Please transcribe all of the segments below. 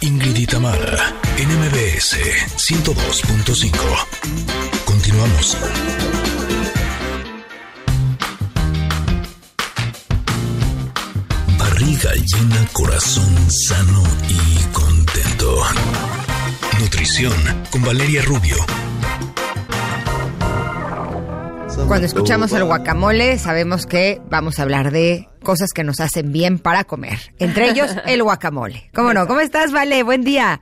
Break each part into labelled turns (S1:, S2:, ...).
S1: Ingrid y Tamara, NMBS 102.5. Continuamos. Barriga llena, corazón sano y contento. Nutrición con Valeria Rubio.
S2: Cuando escuchamos el guacamole, sabemos que vamos a hablar de cosas que nos hacen bien para comer. Entre ellos, el guacamole. ¿Cómo no? ¿Cómo estás, Vale? Buen día.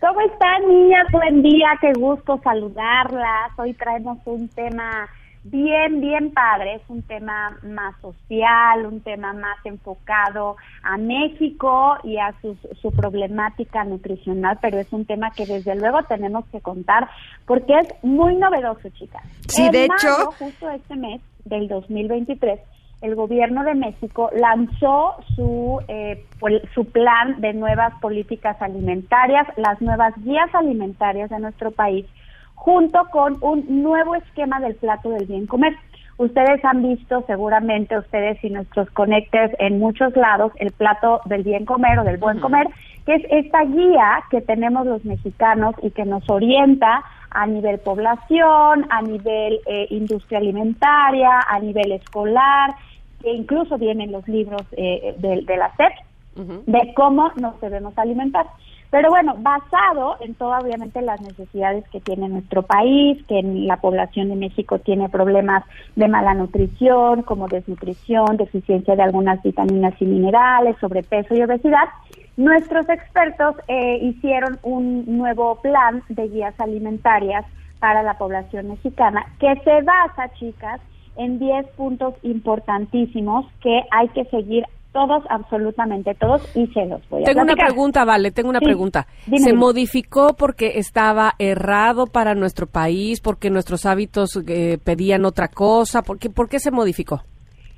S3: ¿Cómo están, niñas? Buen día, qué gusto saludarlas. Hoy traemos un tema bien, bien padre. Es un tema más social, un tema más enfocado a México y a su, su problemática nutricional, pero es un tema que desde luego tenemos que contar porque es muy novedoso, chicas.
S2: Sí,
S3: En
S2: de hecho-
S3: justo este mes del 2023, el gobierno de México lanzó su, eh, pol- su plan de nuevas políticas alimentarias, las nuevas guías alimentarias de nuestro país, junto con un nuevo esquema del plato del bien comer. Ustedes han visto seguramente, ustedes y nuestros conectores en muchos lados, el plato del bien comer o del buen comer, que es esta guía que tenemos los mexicanos y que nos orienta a nivel población, a nivel eh, industria alimentaria, a nivel escolar, que incluso vienen los libros eh, de, de la SEP, de cómo nos debemos alimentar. Pero bueno, basado en todas obviamente las necesidades que tiene nuestro país, que en la población de México tiene problemas de mala nutrición, como desnutrición, deficiencia de algunas vitaminas y minerales, sobrepeso y obesidad, nuestros expertos eh, hicieron un nuevo plan de guías alimentarias para la población mexicana que se basa, chicas, en 10 puntos importantísimos que hay que seguir todos, absolutamente todos, y se los voy a
S4: Tengo una pregunta, Vale, tengo una
S3: Sí,
S4: pregunta.
S3: dime,
S4: ¿Se
S3: dime.
S4: modificó porque estaba errado para nuestro país, porque nuestros hábitos eh, pedían otra cosa? ¿Por qué, ¿Por qué se modificó?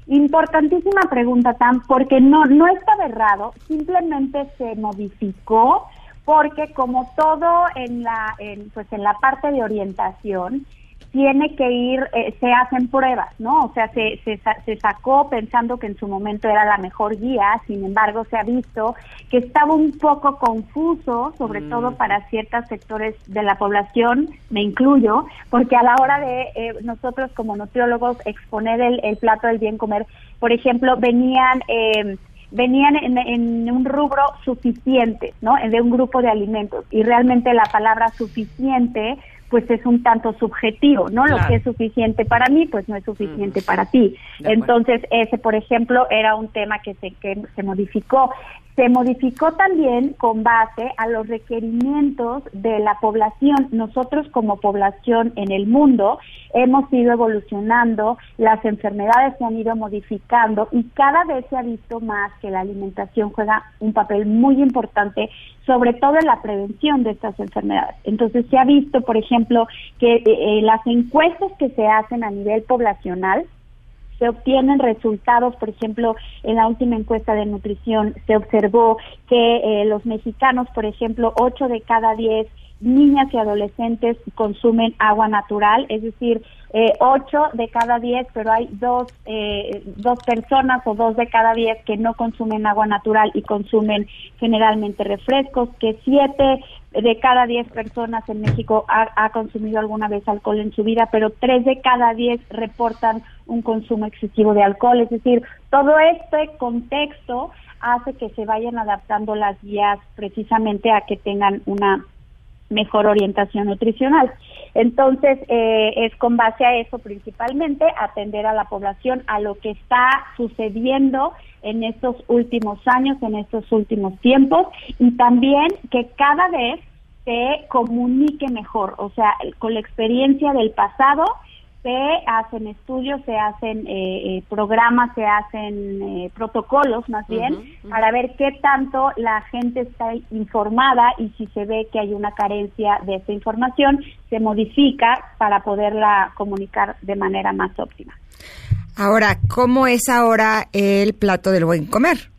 S3: Importantísima pregunta, Tam, porque no, no estaba errado, simplemente se modificó porque como todo en la, en, pues en la parte de orientación, tiene que ir, eh, se hacen pruebas, ¿no? O sea, se, se, se sacó pensando que en su momento era la mejor guía, sin embargo, se ha visto que estaba un poco confuso, sobre todo para ciertos sectores de la población, me incluyo, porque a la hora de eh, nosotros como nutriólogos exponer el, el plato del bien comer, por ejemplo, venían... Eh, venían en, en un rubro suficiente, ¿no? De un grupo de alimentos. Y realmente la palabra suficiente, pues es un tanto subjetivo, ¿no? Lo que es suficiente para mí, pues no es suficiente para ti. Entonces, ese, por ejemplo, era un tema que se, que se modificó. Se modificó también con base a los requerimientos de la población. Nosotros como población en el mundo hemos ido evolucionando, las enfermedades se han ido modificando y cada vez se ha visto más que la alimentación juega un papel muy importante, sobre todo en la prevención de estas enfermedades. Entonces se ha visto, por ejemplo, que eh, eh, las encuestas que se hacen a nivel poblacional, se obtienen resultados, por ejemplo, en la última encuesta de nutrición se observó que eh, los mexicanos, por ejemplo, 8 de cada 10 niñas y adolescentes consumen agua natural, es decir, eh, 8 de cada 10, pero hay dos, eh, dos personas o dos de cada 10 que no consumen agua natural y consumen generalmente refrescos, que 7 de cada 10 personas en México ha, ha consumido alguna vez alcohol en su vida, pero 3 de cada 10 reportan un consumo excesivo de alcohol. Es decir, todo este contexto hace que se vayan adaptando las guías precisamente a que tengan una mejor orientación nutricional. Entonces, eh, es con base a eso principalmente, atender a la población a lo que está sucediendo en estos últimos años, en estos últimos tiempos, y también que cada vez se comunique mejor, o sea, con la experiencia del pasado, se hacen estudios, se hacen eh, eh, programas, se hacen eh, protocolos más bien, para ver qué tanto la gente está informada y si se ve que hay una carencia de esta información, se modifica para poderla comunicar de manera más óptima.
S2: Ahora, ¿cómo es ahora el plato del buen comer?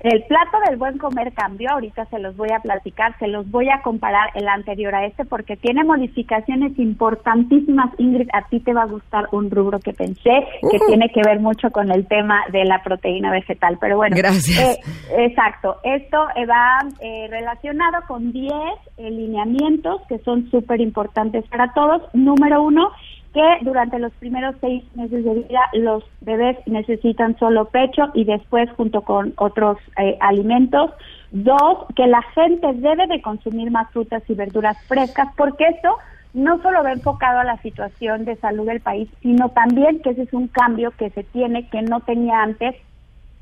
S3: El plato del buen comer cambió, ahorita se los voy a platicar, se los voy a comparar el anterior a este porque tiene modificaciones importantísimas. Ingrid, a ti te va a gustar un rubro que pensé que tiene que ver mucho con el tema de la proteína vegetal. Pero bueno,
S2: Gracias.
S3: Eh, exacto. Esto eh, va eh, relacionado con 10 lineamientos que son súper importantes para todos. Número uno, que durante los primeros seis meses de vida los bebés necesitan solo pecho y después junto con otros eh, alimentos. Dos, que la gente debe de consumir más frutas y verduras frescas porque esto no solo va enfocado a la situación de salud del país, sino también que ese es un cambio que se tiene, que no tenía antes,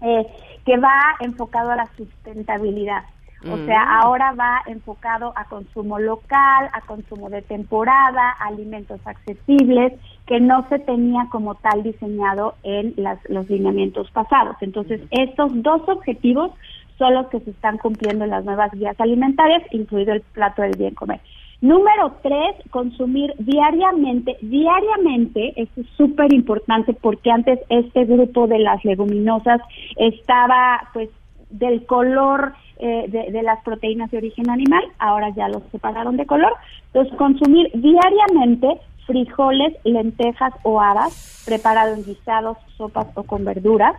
S3: eh, que va enfocado a la sustentabilidad. O sea, ahora va enfocado a consumo local, a consumo de temporada, alimentos accesibles, que no se tenía como tal diseñado en las, los lineamientos pasados. Entonces, estos dos objetivos son los que se están cumpliendo en las nuevas guías alimentarias, incluido el plato del bien comer. Número tres, consumir diariamente, diariamente, esto es súper importante porque antes este grupo de las leguminosas estaba pues del color eh, de, las proteínas de origen animal, ahora ya los separaron de color. Entonces, consumir diariamente frijoles, lentejas o habas, preparado en guisados, sopas o con verduras.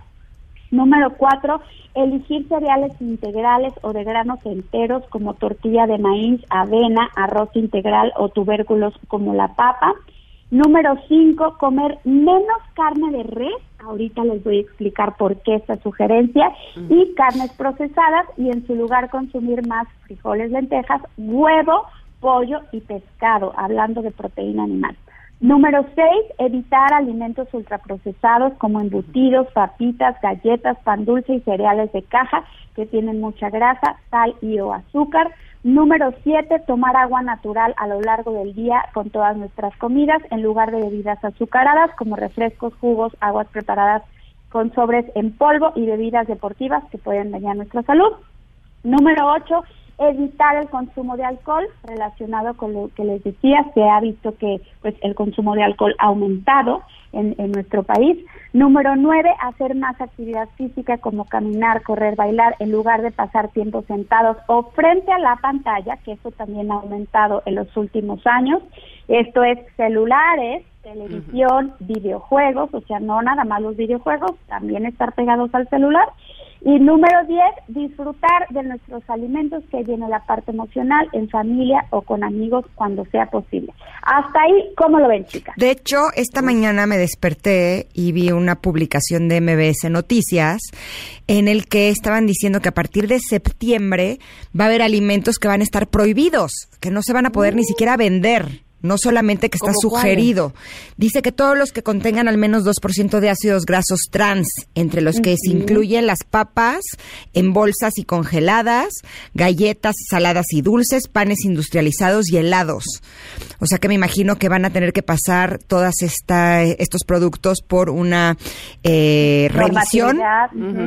S3: Número cuatro, elegir cereales integrales o de granos enteros como tortilla de maíz, avena, arroz integral o tubérculos como la papa. Número cinco, comer menos carne de res. Ahorita les voy a explicar por qué esta sugerencia. Y carnes procesadas y en su lugar consumir más frijoles, lentejas, huevo, pollo y pescado, hablando de proteína animal. Número seis, evitar alimentos ultraprocesados como embutidos, papitas, galletas, pan dulce y cereales de caja que tienen mucha grasa, sal y o azúcar. Número siete, tomar agua natural a lo largo del día con todas nuestras comidas en lugar de bebidas azucaradas como refrescos, jugos, aguas preparadas con sobres en polvo y bebidas deportivas que pueden dañar nuestra salud. Número ocho, evitar el consumo de alcohol relacionado con lo que les decía se ha visto que pues el consumo de alcohol ha aumentado en, en nuestro país. Número nueve hacer más actividad física como caminar correr bailar en lugar de pasar tiempo sentados o frente a la pantalla que eso también ha aumentado en los últimos años. Esto es celulares televisión videojuegos o sea no nada más los videojuegos también estar pegados al celular y número 10, disfrutar de nuestros alimentos que viene la parte emocional en familia o con amigos cuando sea posible. Hasta ahí, ¿cómo lo ven, chicas?
S2: De hecho, esta mañana me desperté y vi una publicación de MBS Noticias en el que estaban diciendo que a partir de septiembre va a haber alimentos que van a estar prohibidos, que no se van a poder ni siquiera vender. No solamente que está
S4: ¿Cómo
S2: sugerido. Dice que todos los que contengan al menos 2% de ácidos grasos trans, entre los que se incluyen las papas en bolsas y congeladas, galletas saladas y dulces, panes industrializados y helados. O sea que me imagino que van a tener que pasar todas esta, estos productos por una eh, revisión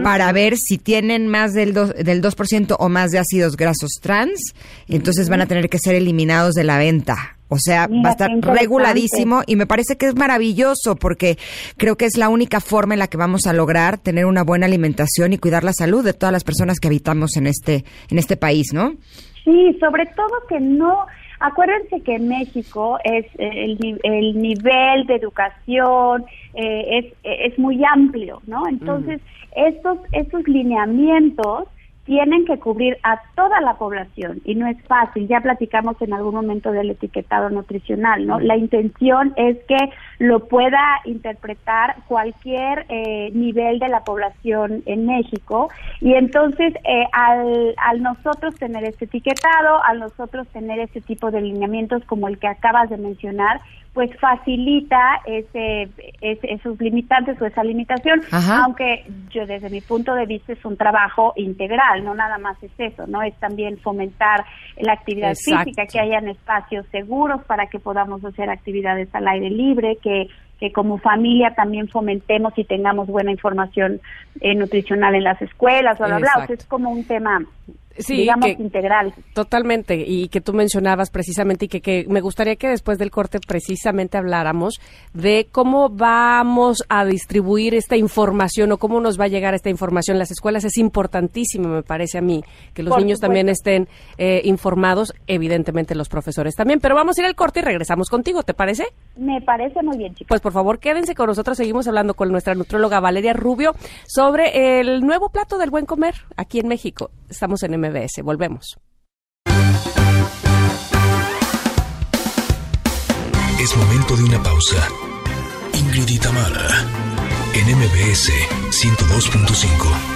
S2: para ver si tienen más del, dos- del 2% o más de ácidos grasos trans. Entonces van a tener que ser eliminados de la venta. O sea,
S3: Mira,
S2: va a estar reguladísimo y me parece que es maravilloso porque creo que es la única forma en la que vamos a lograr tener una buena alimentación y cuidar la salud de todas las personas que habitamos en este en este país, ¿no?
S3: Sí, sobre todo que no, acuérdense que en México es eh, el nivel de educación eh, es, es muy amplio, ¿no? Entonces, estos, estos lineamientos tienen que cubrir a toda la población y no es fácil. Ya platicamos en algún momento del etiquetado nutricional, ¿no? La intención es que lo pueda interpretar cualquier eh, nivel de la población en México y entonces eh, al, al nosotros tener este etiquetado, al nosotros tener este tipo de lineamientos como el que acabas de mencionar, pues facilita ese, ese- esos limitantes o esa limitación,
S2: Ajá.
S3: aunque yo desde mi punto de vista es un trabajo integral, no nada más es eso, no es también fomentar la actividad
S4: Exacto.
S3: física, que hayan espacios seguros para que podamos hacer actividades al aire libre, que que como familia también fomentemos y tengamos buena información eh, nutricional en las escuelas, bla, bla, bla. O sea, es como un tema digamos, integral.
S4: Totalmente, y que tú mencionabas precisamente y que, que me gustaría que después del corte precisamente habláramos de cómo vamos a distribuir esta información o cómo nos va a llegar esta información. Las escuelas es importantísimo, me parece a mí, que los niños también estén eh, informados, evidentemente los profesores también. Pero vamos a ir al corte y regresamos contigo, ¿te parece?
S3: Me parece muy bien, chicos.
S4: Pues por favor, quédense con nosotros, seguimos hablando con nuestra nutróloga Valeria Rubio sobre el nuevo plato del buen comer aquí en México. Estamos en MBS, volvemos.
S1: Es momento de una pausa. Ingrid Mara, en MBS 102.5.